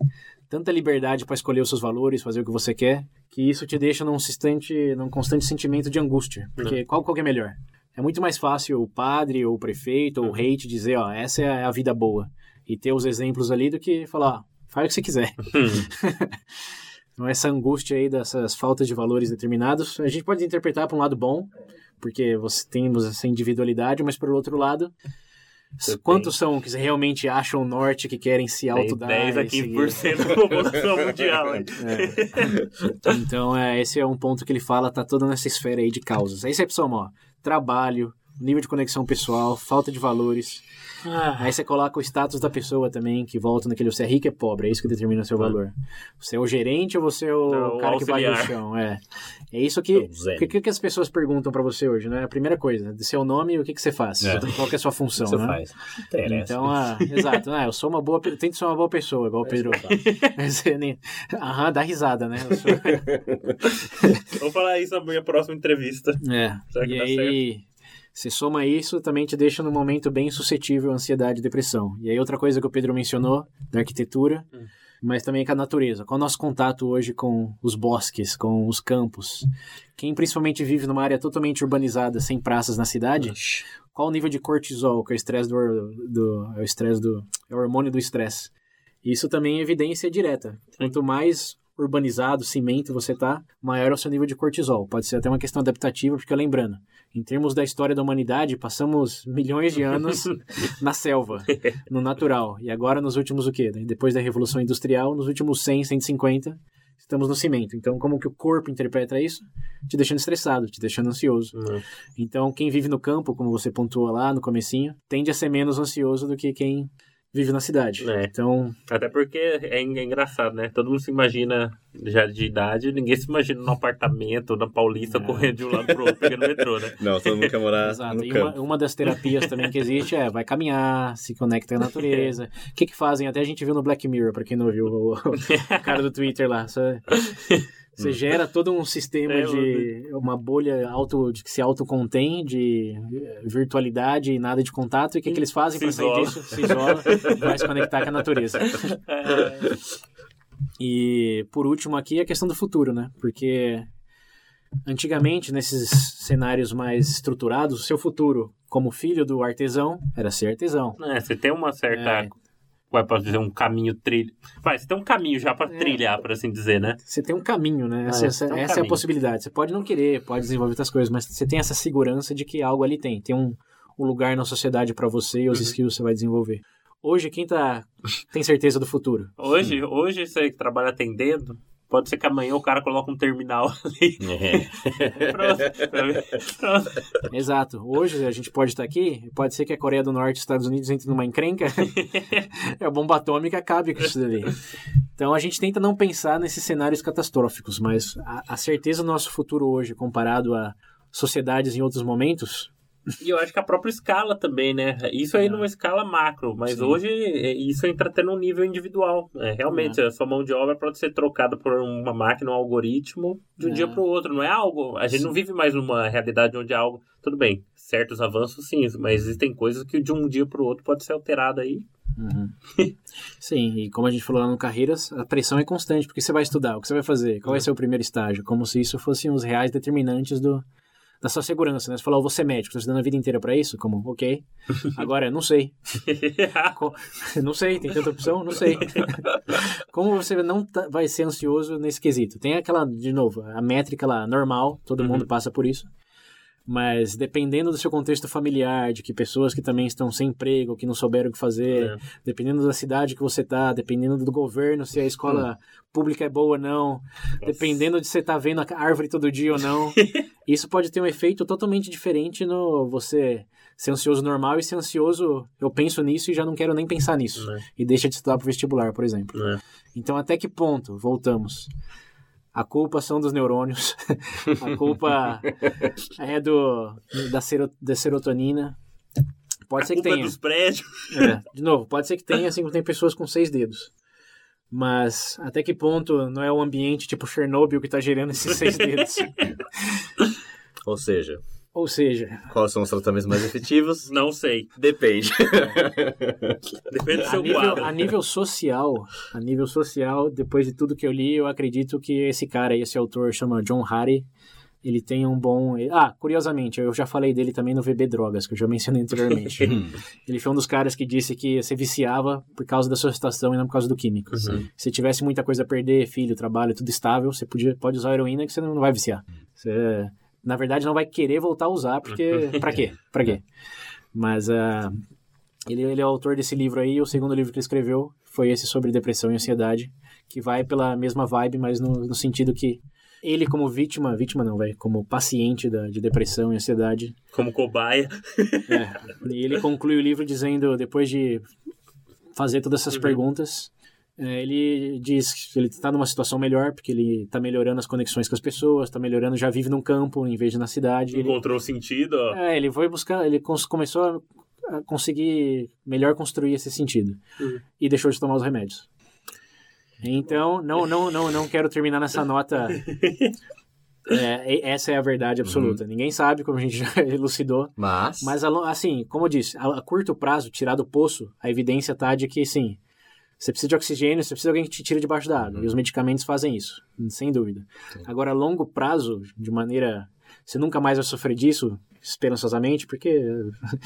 tanta liberdade para escolher os seus valores, fazer o que você quer, que isso te deixa num constante, num constante sentimento de angústia. Porque qual, qual que é melhor? É muito mais fácil o padre, ou o prefeito, ou o rei te dizer, ó, essa é a vida boa. E ter os exemplos ali do que falar, ó, faz o que você quiser. então essa angústia aí dessas faltas de valores determinados, a gente pode interpretar para um lado bom, porque você temos essa individualidade, mas por outro lado, Você quantos são que realmente acham o norte, que querem se autodar? 10 a e seguir? 15% da população mundial. É. Então, é, esse é um ponto que ele fala, tá toda nessa esfera aí de causas. Aí você soma, ó, trabalho, nível de conexão pessoal, falta de valores. Ah, Aí você coloca o status da pessoa também, que volta naquele você é rico ou é pobre, é isso que determina o seu valor. Você é o gerente ou você é o o cara que vai no chão? É. É isso que. O Zé. O que, que as pessoas perguntam pra você hoje, né? A primeira coisa, de seu nome e o que, que você faz? É. Qual que é a sua O função, que você né? faz? Interessa. Então, ah, exato, né? Eu sou uma boa, tento ser uma boa pessoa, igual o Pedro. Você nem- Aham, dá risada, né? Sou- Vou falar isso na minha próxima entrevista. É. Será que e dá aí, você soma isso, também te deixa num momento bem suscetível à ansiedade e depressão. E aí, outra coisa que o Pedro mencionou, da arquitetura, Hum. mas também com a natureza. Qual é o nosso contato hoje com os bosques, com os campos? Quem principalmente vive numa área totalmente urbanizada, sem praças na cidade, qual o nível de cortisol, que é o estresse do, do é o estresse do é o hormônio do estresse. Isso também é evidência direta. Quanto mais urbanizado, cimento você tá, maior é o seu nível de cortisol. Pode ser até uma questão adaptativa, porque lembrando, em termos da história da humanidade, passamos milhões de anos na selva, no natural. E agora nos últimos o quê? Depois da revolução industrial, nos últimos 100, 150, estamos no cimento. Então, como que o corpo interpreta isso? Te deixando estressado, te deixando ansioso. Hum. Então, quem vive no campo, como você pontuou lá no comecinho, tende a ser menos ansioso do que quem vive na cidade. É. Então, Até porque é, é engraçado, né? Todo mundo se imagina já de idade, ninguém se imagina num apartamento na Paulista É. correndo de um lado pro outro, pegando metrô, né? Não, todo mundo quer morar exato. no E uma, campo. uma das terapias também que existe é vai caminhar, se conecta à natureza. O que que fazem? Até a gente viu no Black Mirror, pra quem não viu, o, o cara do Twitter lá. Você, você gera todo um sistema É, de uma bolha auto, de que se autocontém de eh, virtualidade e nada de contato. E o que, que eles fazem para sair disso? Se isola, vai se conectar com a natureza. E por último aqui a questão do futuro, né? Porque antigamente, nesses cenários mais estruturados, o seu futuro como filho do artesão era ser artesão. É, você tem uma certa. Vai pra dizer um caminho trilho. Vai, você tem um caminho já pra É. trilhar, por assim dizer, né? Você tem um caminho, né? É, Essa, essa- um essa é a caminho. possibilidade. Você pode não querer, pode desenvolver outras coisas, mas você tem essa segurança de que algo ali tem. Tem um, um lugar na sociedade para você e os Uhum. skills você vai desenvolver. Hoje, quem tá, tem certeza do futuro? Hoje, hoje você que trabalha atendendo, pode ser que amanhã o cara coloque um terminal ali. É. Pronto. Pronto. Exato. Hoje a gente pode estar aqui, pode ser que a Coreia do Norte e os Estados Unidos entrem numa encrenca a bomba atômica acabe com isso dali. Então a gente tenta não pensar nesses cenários catastróficos, mas a, a certeza do nosso futuro hoje, comparado a sociedades em outros momentos, E eu acho que a própria escala também, né? Isso aí numa escala macro, mas É. Sim. hoje é, isso entra até num nível individual. É, realmente, a sua mão de obra pode ser trocada por uma máquina, um algoritmo, de um É. dia para o outro. Não é algo. A gente não vive mais numa realidade onde é algo. Tudo bem, certos avanços sim, mas existem coisas que de um dia para o outro pode ser alterado aí. Uhum. Sim, e como a gente falou lá no Carreiras, a pressão é constante, porque você vai estudar, o que você vai fazer, qual vai ser o primeiro estágio, como se isso fossem os reais determinantes do, da sua segurança, né? Você falou, eu vou ser médico, estou estudando a vida inteira para isso? Como, ok. Agora, não sei. Não sei, tem tanta opção? Não sei. Como você não tá- vai ser ansioso nesse quesito? Tem aquela, de novo, a métrica lá, normal, todo mundo passa por isso. Mas dependendo do seu contexto familiar, de que pessoas que também estão sem emprego, que não souberam o que fazer, É. dependendo da cidade que você tá, dependendo do governo, se a escola pública é boa ou não, dependendo de você tá vendo a árvore todo dia ou não, isso pode ter um efeito totalmente diferente no você ser ansioso normal e ser ansioso, eu penso nisso e já não quero nem pensar nisso. Né? E deixa de estudar pro vestibular, por exemplo. Né? Então, até que ponto, voltamos, a culpa são dos neurônios, a culpa é do da, sero, da serotonina. Pode A ser que culpa é tenha. dos prédios. É, de novo, pode ser que tenha, assim como tem pessoas com seis dedos. Mas até que ponto não é o ambiente tipo Chernobyl que tá gerando esses seis dedos? Ou seja, Ou seja, quais são os tratamentos mais efetivos? Não sei. Depende. Depende do a seu nível, quadro. a nível social, a nível social, depois de tudo que eu li, eu acredito que esse cara, esse autor, chama John Hardy, ele tem um bom... Ah, curiosamente, eu já falei dele também no VB Drogas, que eu já mencionei anteriormente. ele foi um dos caras que disse que você viciava por causa da sua situação e não por causa do químico. Se tivesse muita coisa a perder, filho, trabalho, tudo estável, você podia, pode usar heroína que você não vai viciar. Você, na verdade, não vai querer voltar a usar, porque... pra quê? Pra quê? Mas... ah, ele, ele é o autor desse livro aí, o segundo livro que ele escreveu foi esse sobre depressão e ansiedade, que vai pela mesma vibe, mas no, no sentido que ele como vítima, vítima não, vai, como paciente da, de depressão e ansiedade, Como cobaia. é, e ele conclui o livro dizendo, depois de fazer todas essas perguntas, é, ele diz que ele está numa situação melhor, porque ele está melhorando as conexões com as pessoas, está melhorando, já vive num campo em vez de na cidade. Ele, Encontrou sentido, ó. é, ele foi buscar, ele cons- começou a, a conseguir melhor construir esse sentido Uhum. e deixou de tomar os remédios. Então, não, não, não, não quero terminar nessa nota. É, essa é a verdade absoluta. Ninguém sabe, como a gente já elucidou. Mas, Mas, assim, como eu disse, a, a curto prazo, tirar do poço, a evidência tá de que, sim, você precisa de oxigênio, você precisa de alguém que te tire debaixo da água. E os medicamentos fazem isso, sem dúvida. Agora, a longo prazo, de maneira... Você nunca mais vai sofrer disso, esperançosamente, porque...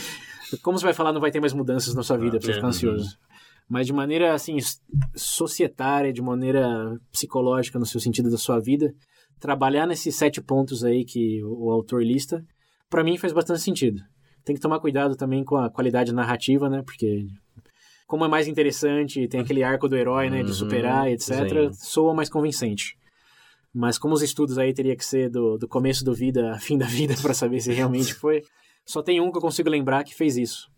como você vai falar, não vai ter mais mudanças na sua vida pra você é, ficar ansioso. Mas de maneira, assim, societária, de maneira psicológica, no seu sentido da sua vida, trabalhar nesses sete pontos aí que o, autor lista, pra mim faz bastante sentido. Tem que tomar cuidado também com a qualidade narrativa, né? Porque como é mais interessante, tem aquele arco do herói, né? De Uhum, superar, etc. sim. Soa mais convincente. Mas como os estudos aí teria que ser do, do começo do vida a fim da vida pra saber se realmente foi, só tem um que eu consigo lembrar que fez isso.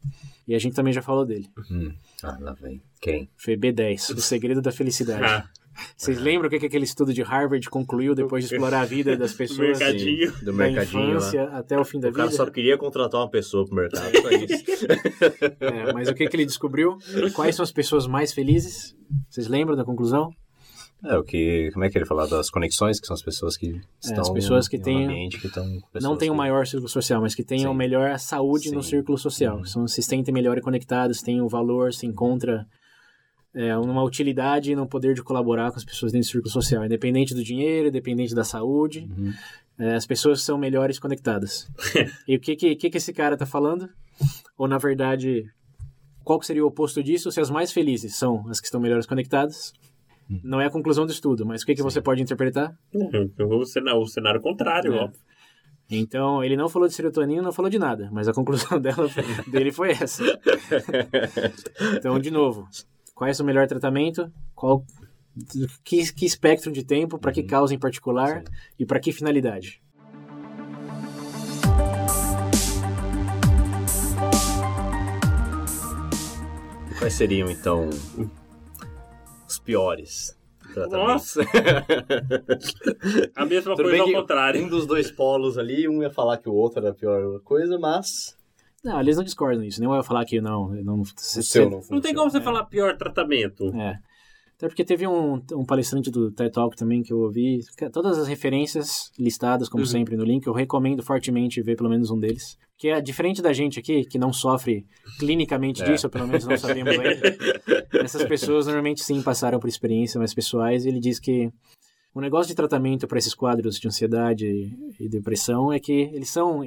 E a gente também já falou dele. Hum. Ah, lá vem. Quem? Foi B10, O Segredo da Felicidade. Vocês lembram o que, que aquele estudo de Harvard concluiu depois de explorar a vida das pessoas Mercadinho. Do da mercadinho lá. infância até o fim da O cara vida? só queria contratar uma pessoa pro mercado, só isso. É, mas o que, que ele descobriu? Quais são as pessoas mais felizes? Vocês lembram da conclusão? É, o que. Como é que ele fala das conexões, que são as pessoas que estão as pessoas que um têm- ambiente que estão. com Não tem o que- maior círculo social, mas que tenham melhor saúde no Sim. círculo social. Uhum. São, se sentem melhor e conectados, têm o valor, se encontra é, uma utilidade e no poder de colaborar com as pessoas dentro do círculo social. Independente do dinheiro, independente da saúde, Uhum. é, as pessoas são melhores conectadas. e o que, que, que, esse cara tá falando? Ou, na verdade, qual seria o oposto disso? Se as mais felizes são as que estão melhores conectadas? Hum. Não é a conclusão do estudo, mas o que, que você pode interpretar? O cenário, o cenário contrário, É. ó. Então, ele não falou de serotonina, não falou de nada, mas a conclusão dela, dele foi essa. Então, de novo, qual é o melhor tratamento? Qual que, que espectro de tempo, para que causa em particular Sim. e para que finalidade? E Quais seriam, então, os piores tratamentos? A mesma Tudo coisa ao contrário. um dos dois polos ali, um ia falar que o outro era a pior coisa, mas Não, eles não discordam disso. Nem vai falar que não. não o seu não. Não tem como você falar pior tratamento. É. Até porque teve um, um palestrante do TED Talk também que eu ouvi. que Todas as referências listadas, como Uhum. sempre, no link. Eu recomendo fortemente ver pelo menos um deles. Que é diferente da gente aqui, que não sofre clinicamente É. disso, ou pelo menos não sabemos ainda. Essas pessoas normalmente sim passaram por experiências mais pessoais. E ele diz que o negócio de tratamento para esses quadros de ansiedade e depressão é que eles são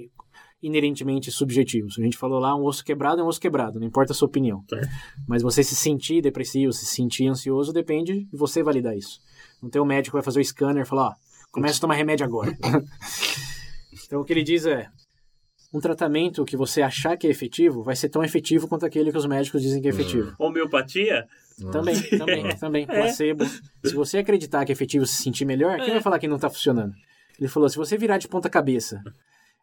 inerentemente subjetivos. A gente falou lá, um osso quebrado é um osso quebrado, não importa a sua opinião. É. Mas você se sentir depressivo, se sentir ansioso, depende de você validar isso. Não tem um médico que vai fazer o scanner e falar, ó, começa a tomar remédio agora. então o que ele diz é, um tratamento que você achar que é efetivo vai ser tão efetivo quanto aquele que os médicos dizem que é efetivo. Homeopatia? Também, também, também. É. Placebo. Se você acreditar que é efetivo se sentir melhor, quem É. vai falar que não tá funcionando? Ele falou, se você virar de ponta cabeça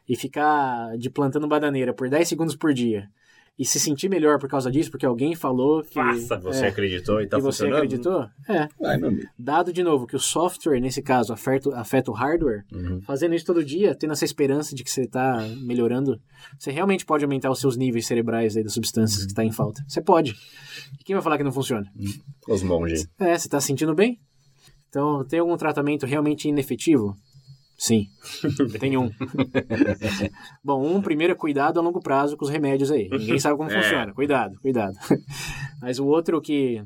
e ficar de plantando bananeira por 10 segundos por dia e se sentir melhor por causa disso, porque alguém falou que. Faça, Você é, acreditou e tá e você funcionando? acreditou? É. Vai, meu amigo. Dado de novo que o software, nesse caso, afeta, afeta o hardware, Uhum. fazendo isso todo dia, tendo essa esperança de que você está melhorando, você realmente pode aumentar os seus níveis cerebrais aí das substâncias que está em falta. Você pode. E quem vai falar que não funciona? Os monges. É, você está se sentindo bem? Então, tem algum tratamento realmente inefetivo? Sim, tem um. Bom, um primeiro é cuidado a longo prazo com os remédios aí. Ninguém sabe como É. funciona. Cuidado, cuidado. Mas o outro que,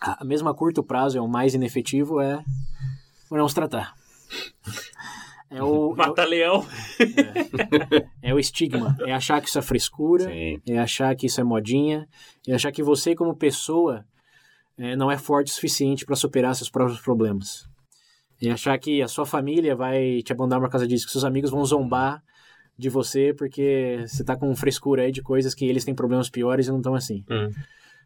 a mesmo a curto prazo, é o mais inefetivo é o não se tratar. É o, é o, Mata leão. é o estigma. É achar que isso é frescura, Sim. é achar que isso é modinha, é achar que você, como pessoa, é, não é forte o suficiente para superar seus próprios problemas. É achar que a sua família vai te abandonar por causa disso, que seus amigos vão zombar de você porque você tá com frescura aí de coisas que eles têm problemas piores e não estão assim. Hum.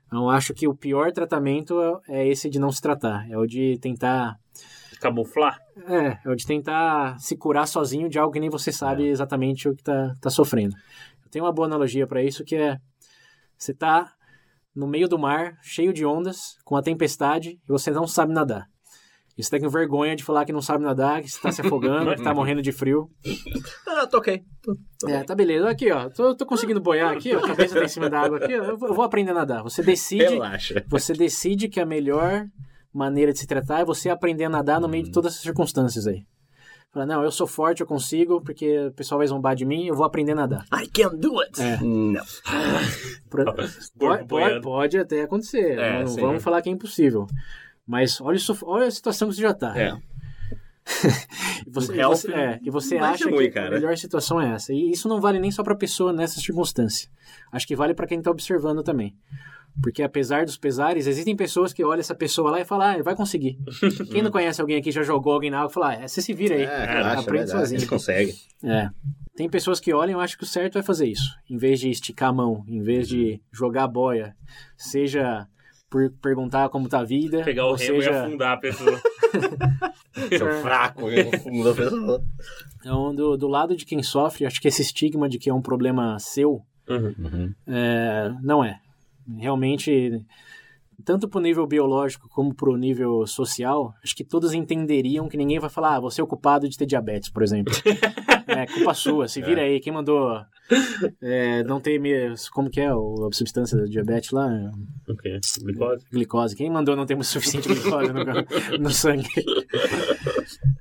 Então, acho que o pior tratamento é esse de não se tratar. É o de tentar. Camuflar. É, é o de tentar se curar sozinho de algo que nem você sabe exatamente o que tá, tá sofrendo. Eu tenho uma boa analogia para isso que é você tá no meio do mar, cheio de ondas, com a tempestade, e você não sabe nadar. E você tá com vergonha de falar que não sabe nadar, que você tá se afogando, que tá morrendo de frio. Ah, tô ok. É, tá beleza. Aqui, ó. Tô, tô conseguindo boiar aqui, ó. A cabeça tá em cima da água aqui, ó. Eu vou, aprender a nadar. Você decide. Relaxa. Você decide que a melhor maneira de se tratar é você aprender a nadar no meio de todas essas circunstâncias aí. Fala, não, eu sou forte, eu consigo, porque o pessoal vai zombar de mim, eu vou aprender a nadar. I can do it. É. Não. Pro- Pode, pode, pode até acontecer. É, não sim. vamos falar que é impossível. Mas olha, isso, olha a situação que você já tá. É. E você, e você, é, e você acha ruim, que cara. a melhor situação é essa. E isso não vale nem só pra pessoa nessa circunstância. Acho que vale pra quem tá observando também. Porque apesar dos pesares, existem pessoas que olham essa pessoa lá e falam, ah, ele vai conseguir. Quem não conhece alguém aqui, já jogou alguém na água e fala, ah, você se vira aí. É, relaxa, aprende sozinho. Ele consegue. É. Tem pessoas que olham e acham que o certo é fazer isso. Em vez de esticar a mão, em vez de jogar a boia, seja por perguntar como tá a vida, Pegar o ou remo e seja, afundar a pessoa. Seu fraco, eu no fundo da pessoa. então, do, do lado de quem sofre, acho que esse estigma de que é um problema seu, Uhum. Uhum. é, não é. Realmente, tanto pro nível biológico como pro nível social, acho que todos entenderiam que ninguém vai falar, ah, você é o culpado de ter diabetes, por exemplo. é culpa sua, se vira aí. Quem mandou é, não ter. me- Como que é o- a substância da diabetes lá? O? Glicose? Glicose. Quem mandou não ter suficiente glicose no, no sangue?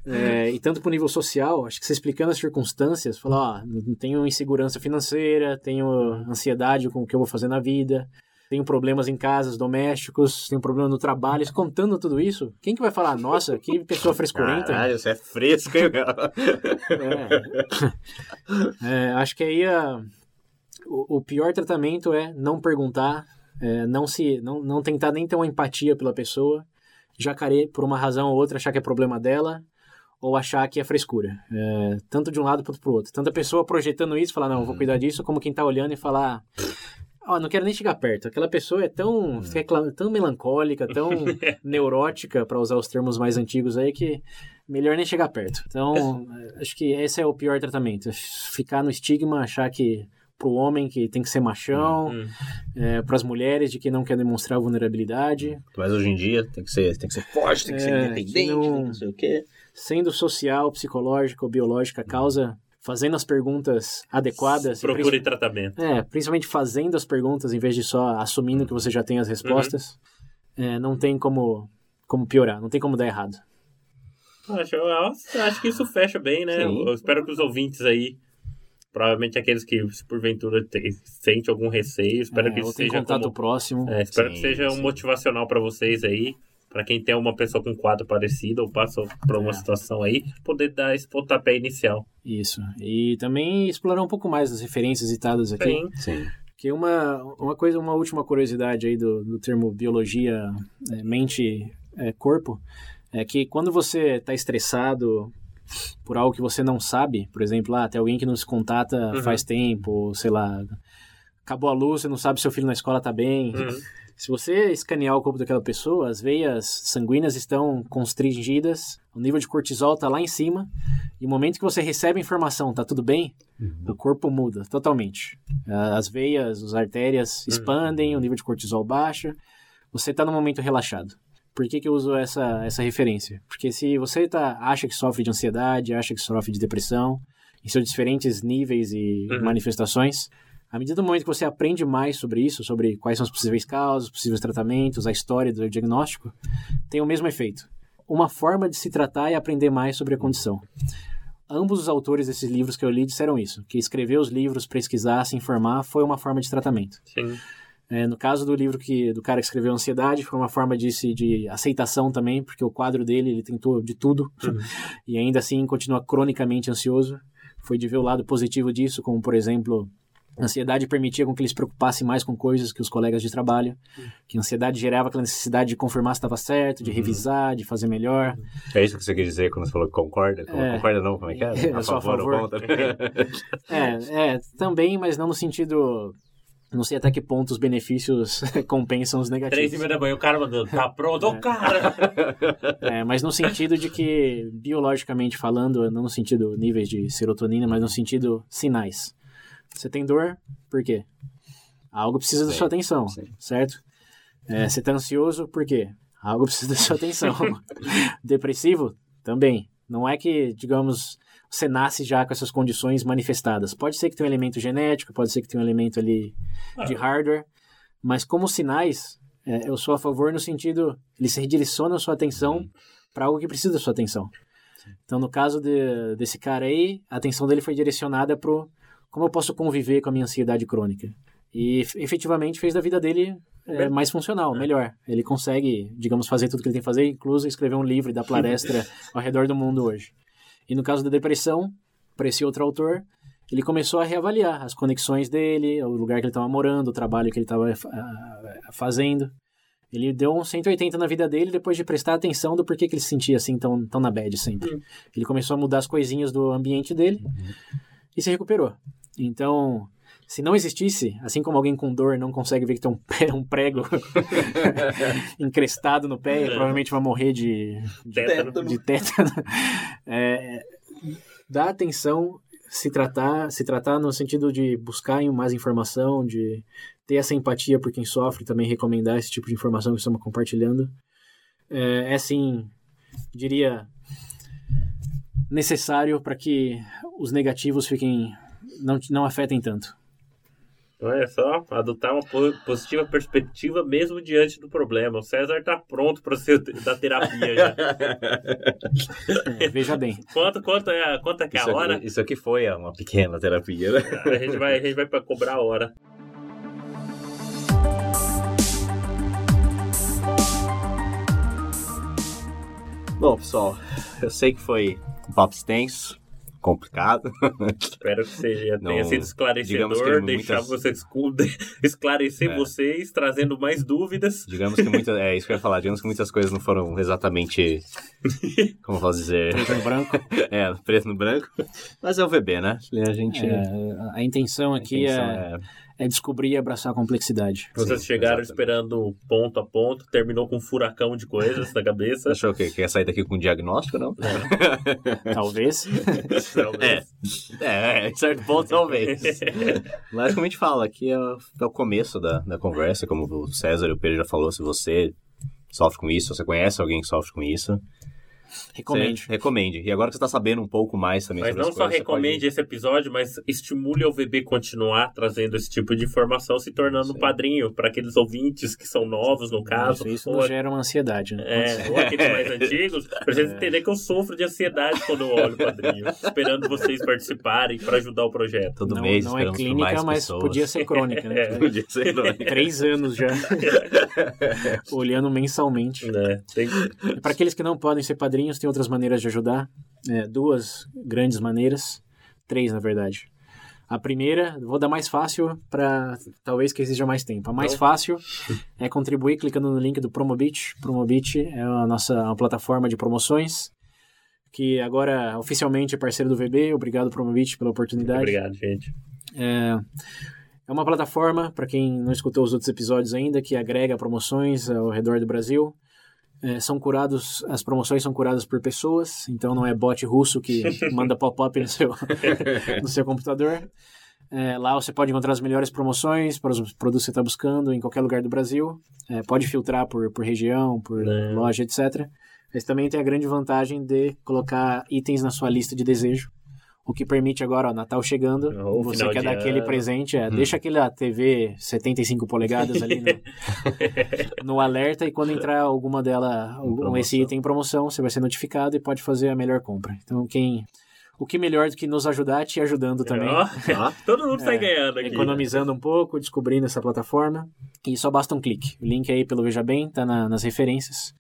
É, e tanto pro nível social, acho que você explicando as circunstâncias, falar, ó, tenho insegurança financeira, tenho ansiedade com o que eu vou fazer na vida, tenho problemas em casas domésticos, tenho problema no trabalho, contando tudo isso, quem que vai falar, nossa, que pessoa frescurenta? Caralho, você é fresco, hein? É. É, acho que aí a- o, o pior tratamento é não perguntar, é, não se, não, não tentar nem ter uma empatia pela pessoa, querer por uma razão ou outra achar que é problema dela ou achar que é frescura, É, tanto de um lado quanto pro outro. Tanto a pessoa projetando isso, falar não, eu vou cuidar disso, como quem tá olhando e falar Ó, não quero nem chegar perto. Aquela pessoa é tão, recla- tão melancólica, tão neurótica, para usar os termos mais antigos aí, que melhor nem chegar perto. Então, acho que esse é o pior tratamento. Ficar no estigma, achar que pro homem que tem que ser machão, Hum. para as mulheres de que não quer demonstrar vulnerabilidade, Mas hoje em dia tem que ser, tem que ser forte, tem que ser É, independente, que não- tem que não sei o quê. sendo social, psicológica ou biológica causa, fazendo as perguntas adequadas. e Procure tratamento. É, principalmente fazendo as perguntas em vez de só assumindo que você já tem as respostas. É, não tem como, como piorar, não tem como dar errado. Acho, acho que isso fecha bem, né? Sim. Eu espero que os ouvintes aí, provavelmente aqueles que, se porventura, te, sente algum receio, espero É, que seja contato como, próximo. é, espero Sim, que seja um sim. motivacional para vocês aí, para quem tem uma pessoa com quadro parecido ou passa por uma É. situação aí, poder dar esse pontapé inicial. Isso. E também explorar um pouco mais as referências citadas aqui. Sim. Sim. Que uma, uma coisa, uma última curiosidade aí do, do termo biologia, é, mente, é, corpo, é que quando você está estressado por algo que você não sabe, por exemplo, ah, tem alguém que nos contata Uhum. faz tempo, sei lá, acabou a luz, você não sabe se seu filho na escola tá bem. Uhum. Se você escanear o corpo daquela pessoa, as veias sanguíneas estão constringidas, o nível de cortisol está lá em cima, e no momento que você recebe a informação, tá tudo bem, o corpo muda totalmente. As veias, as artérias expandem, o nível de cortisol baixa, você está no momento relaxado. Por que, que eu uso essa, essa referência? Porque se você tá, acha que sofre de ansiedade, acha que sofre de depressão, em seus diferentes níveis e Uhum. manifestações, à medida do momento que você aprende mais sobre isso, sobre quais são as possíveis causas, os possíveis tratamentos, a história do diagnóstico, tem o mesmo efeito. Uma forma de se tratar e aprender mais sobre a condição. Ambos os autores desses livros que eu li disseram isso, que escrever os livros, pesquisar, se informar, foi uma forma de tratamento. Sim. É, no caso do livro que do cara que escreveu Ansiedade, foi uma forma de, de aceitação também, porque o quadro dele, ele tentou de tudo, e ainda assim continua cronicamente ansioso. Foi de ver o lado positivo disso, como, por exemplo, a ansiedade permitia com que ele se preocupasse mais com coisas que os colegas de trabalho, que a ansiedade gerava aquela necessidade de confirmar se estava certo, de revisar, de fazer melhor. É isso que você quer dizer quando você falou que concorda? É. Concorda não? Como é que é? Eu sou a favor. ou contra? É, é, também, mas não no sentido... Não sei até que ponto os benefícios compensam os negativos. Três e meia da manhã, o cara mandando, tá pronto, ô cara! É, mas no sentido de que, biologicamente falando, não no sentido níveis de serotonina, mas no sentido sinais. Você tem dor, por quê? Algo precisa da sua atenção, sim. certo? É, você tá ansioso, por quê? Algo precisa da sua atenção. Depressivo, também. Não é que, digamos, você nasce já com essas condições manifestadas. Pode ser que tenha um elemento genético, pode ser que tenha um elemento ali de hardware, mas como sinais, é, eu sou a favor no sentido, eles redirecionam a sua atenção para algo que precisa da sua atenção. Então, no caso de- desse cara aí, a atenção dele foi direcionada pro como eu posso conviver com a minha ansiedade crônica. E efetivamente fez da vida dele é, mais funcional, melhor. Ele consegue, digamos, fazer tudo que ele tem que fazer, incluso escrever um livro e dar palestra ao redor do mundo hoje. E no caso da depressão, para esse outro autor, ele começou a reavaliar as conexões dele, o lugar que ele estava morando, o trabalho que ele estava fazendo. Ele deu um 180 na vida dele depois de prestar atenção do porquê que ele se sentia assim tão, tão na bad sempre. Ele começou a mudar as coisinhas do ambiente dele e se recuperou. Então, se não existisse, assim como alguém com dor não consegue ver que tem um, pé- um prego encrestado no pé e provavelmente vai morrer de, Tétano. de tétano, é, dá atenção, se tratar, se tratar no sentido de buscar mais informação, de ter essa empatia por quem sofre, também recomendar esse tipo de informação que estamos compartilhando. É, é sim, diria, necessário para que os negativos fiquem não, não afetem tanto. Olha só, adotar uma po- positiva perspectiva mesmo diante do problema. O César tá pronto para ser da terapia já. É, veja bem. Quanto, quanto é, a- quanto é que é a Isso hora? aqui, isso aqui foi uma pequena terapia, né? A gente vai, a gente vai para cobrar a hora. Bom, pessoal, eu sei que foi um papo extenso, complicado. Espero que seja, Não, tenha sido esclarecedor, muitas- deixar vocês escu- esclarecer É. vocês, trazendo mais dúvidas. Digamos que muitas. É isso que eu ia falar. Digamos que muitas coisas não foram exatamente. Como eu posso dizer? Preto no branco. É, preto no branco. Mas é o VB, né? A gente. É, a intenção a aqui intenção é, é descobrir e abraçar a complexidade. Vocês Sim, chegaram exatamente. esperando ponto a ponto, terminou com um furacão de coisas na cabeça. Achou que quer sair daqui com diagnóstico, não? Talvez. Talvez. É, em certo ponto, talvez. Mas como a gente fala, aqui é, o- é o começo da, da conversa, como o César e o Pedro já falou, se você sofre com isso, se você conhece alguém que sofre com isso, Recomende. você recomende. E agora que você está sabendo um pouco mais também Mas sobre não as só coisas, recomende pode- esse episódio, mas estimule ao VB continuar trazendo esse tipo de informação, se tornando um padrinho para aqueles ouvintes que são novos, no caso. Isso, isso ou, gera uma ansiedade, né? é, ou aqueles mais antigos, pra vocês entenderem que eu sofro de ansiedade quando eu olho o padrinho, esperando vocês participarem para ajudar o projeto. Todo não, mês não é clínica, mais mas pessoas. podia ser crônica, né? É. Podia ser, é? Três anos já. Olhando mensalmente. Né? Tem- Para aqueles que não podem ser padrinhos, tem outras maneiras de ajudar. É, duas grandes maneiras. Três, na verdade. A primeira, vou dar mais fácil para talvez que exija mais tempo. A mais Então. fácil é contribuir clicando no link do Promobit. Promobit é a nossa uma plataforma de promoções que agora oficialmente é parceiro do VB. Obrigado, Promobit, pela oportunidade. Obrigado, gente. É É uma plataforma, para quem não escutou os outros episódios ainda, que agrega promoções ao redor do Brasil. É, são curados, as promoções são curadas por pessoas, então não é bot russo que manda pop-up no seu, no seu computador. É, lá você pode encontrar as melhores promoções para os produtos que você está buscando em qualquer lugar do Brasil. É, pode filtrar por, por região, por É. loja, etc. Mas também tem a grande vantagem de colocar itens na sua lista de desejo. O que permite agora, ó, Natal chegando, Ou você quer dar aquele presente, é, deixa aquela TV 75 polegadas ali no, no alerta e quando entrar alguma dela, algum, esse item em promoção, você vai ser notificado e pode fazer a melhor compra. Então, quem o que melhor do que nos ajudar, te ajudando também. Tá? todo mundo sai É, ganhando aqui. Economizando um pouco, descobrindo essa plataforma. E só basta um clique. O link aí pelo Veja Bem, tá na- nas referências.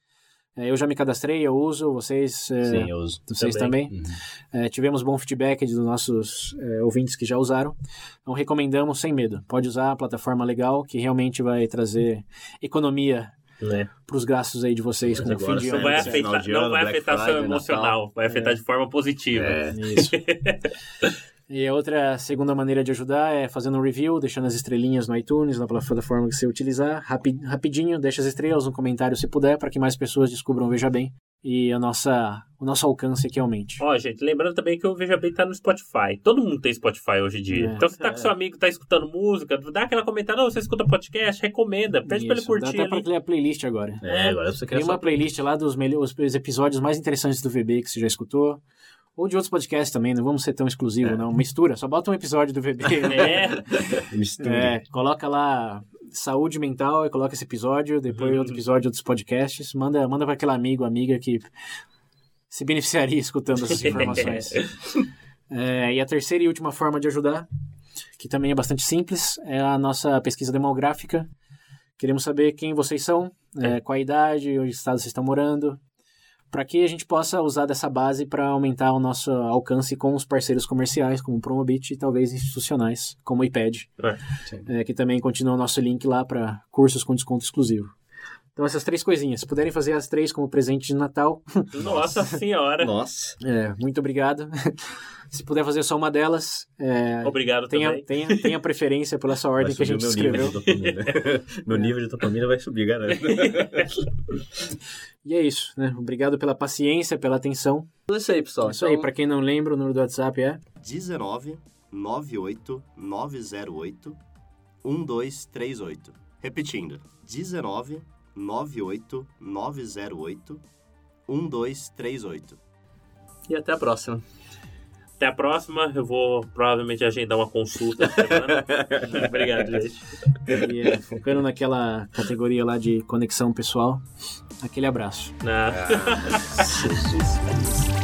É, eu já me cadastrei, eu uso, vocês, é, Sim, eu uso. vocês também. também. É, tivemos bom feedback dos nossos é, ouvintes que já usaram. Então recomendamos sem medo. Pode usar a plataforma legal que realmente vai trazer economia Né? para os gastos aí de vocês Mas com o fim de Não ano. vai afetar, de não vai Black afetar seu emocional, vai afetar de forma positiva. É. Isso. E a outra segunda maneira de ajudar é fazendo um review, deixando as estrelinhas no iTunes, na plataforma que você utilizar. Rapi- rapidinho, deixa as estrelas, um comentário se puder, para que mais pessoas descubram o Veja Bem e a nossa, o nosso alcance aqui aumente. Ó, gente, lembrando também que o Veja Bem tá no Spotify. Todo mundo tem Spotify hoje em dia. É. então, você tá com seu amigo, tá escutando música, dá aquela comentada, não, você escuta podcast, recomenda, pede pra ele Isso, Dá curtir até ali. criar playlist agora. É, agora você Tem quer uma só... playlist lá dos melhores os episódios mais interessantes do VB que você já escutou. Ou de outros podcasts também, não vamos ser tão exclusivo, não. Mistura, só bota um episódio do VB. É, Mistura. É, coloca lá saúde mental e coloca esse episódio, depois Uhum. outro episódio dos podcasts, manda, manda para aquele amigo, amiga que se beneficiaria escutando essas informações. É, e a terceira e última forma de ajudar, que também é bastante simples, é a nossa pesquisa demográfica. Queremos saber quem vocês são, é, qual a idade, onde estado vocês estão morando, para que a gente possa usar dessa base para aumentar o nosso alcance com os parceiros comerciais, como o Promobit, e talvez institucionais, como o IPED, é, que também continua o nosso link lá para cursos com desconto exclusivo. Então, essas três coisinhas. Se puderem fazer as três como presente de Natal, nossa senhora. Nossa. é, muito obrigado. Se puder fazer só uma delas, é, Obrigado tenha, também. tenha, tenha preferência por essa ordem que a gente meu nível escreveu. de dopamina. meu nível de dopamina vai subir, garanto. E é isso, né? Obrigado pela paciência, pela atenção. É isso aí, pessoal. Isso aí, para quem não lembra, o número do WhatsApp é 19 98 908 1238. Repetindo, 19 98 908 1238. E até a próxima. Até a próxima. Eu vou provavelmente agendar uma consulta. Obrigado, gente. e, focando naquela categoria lá de conexão pessoal. Aquele abraço. Jesus Cristo.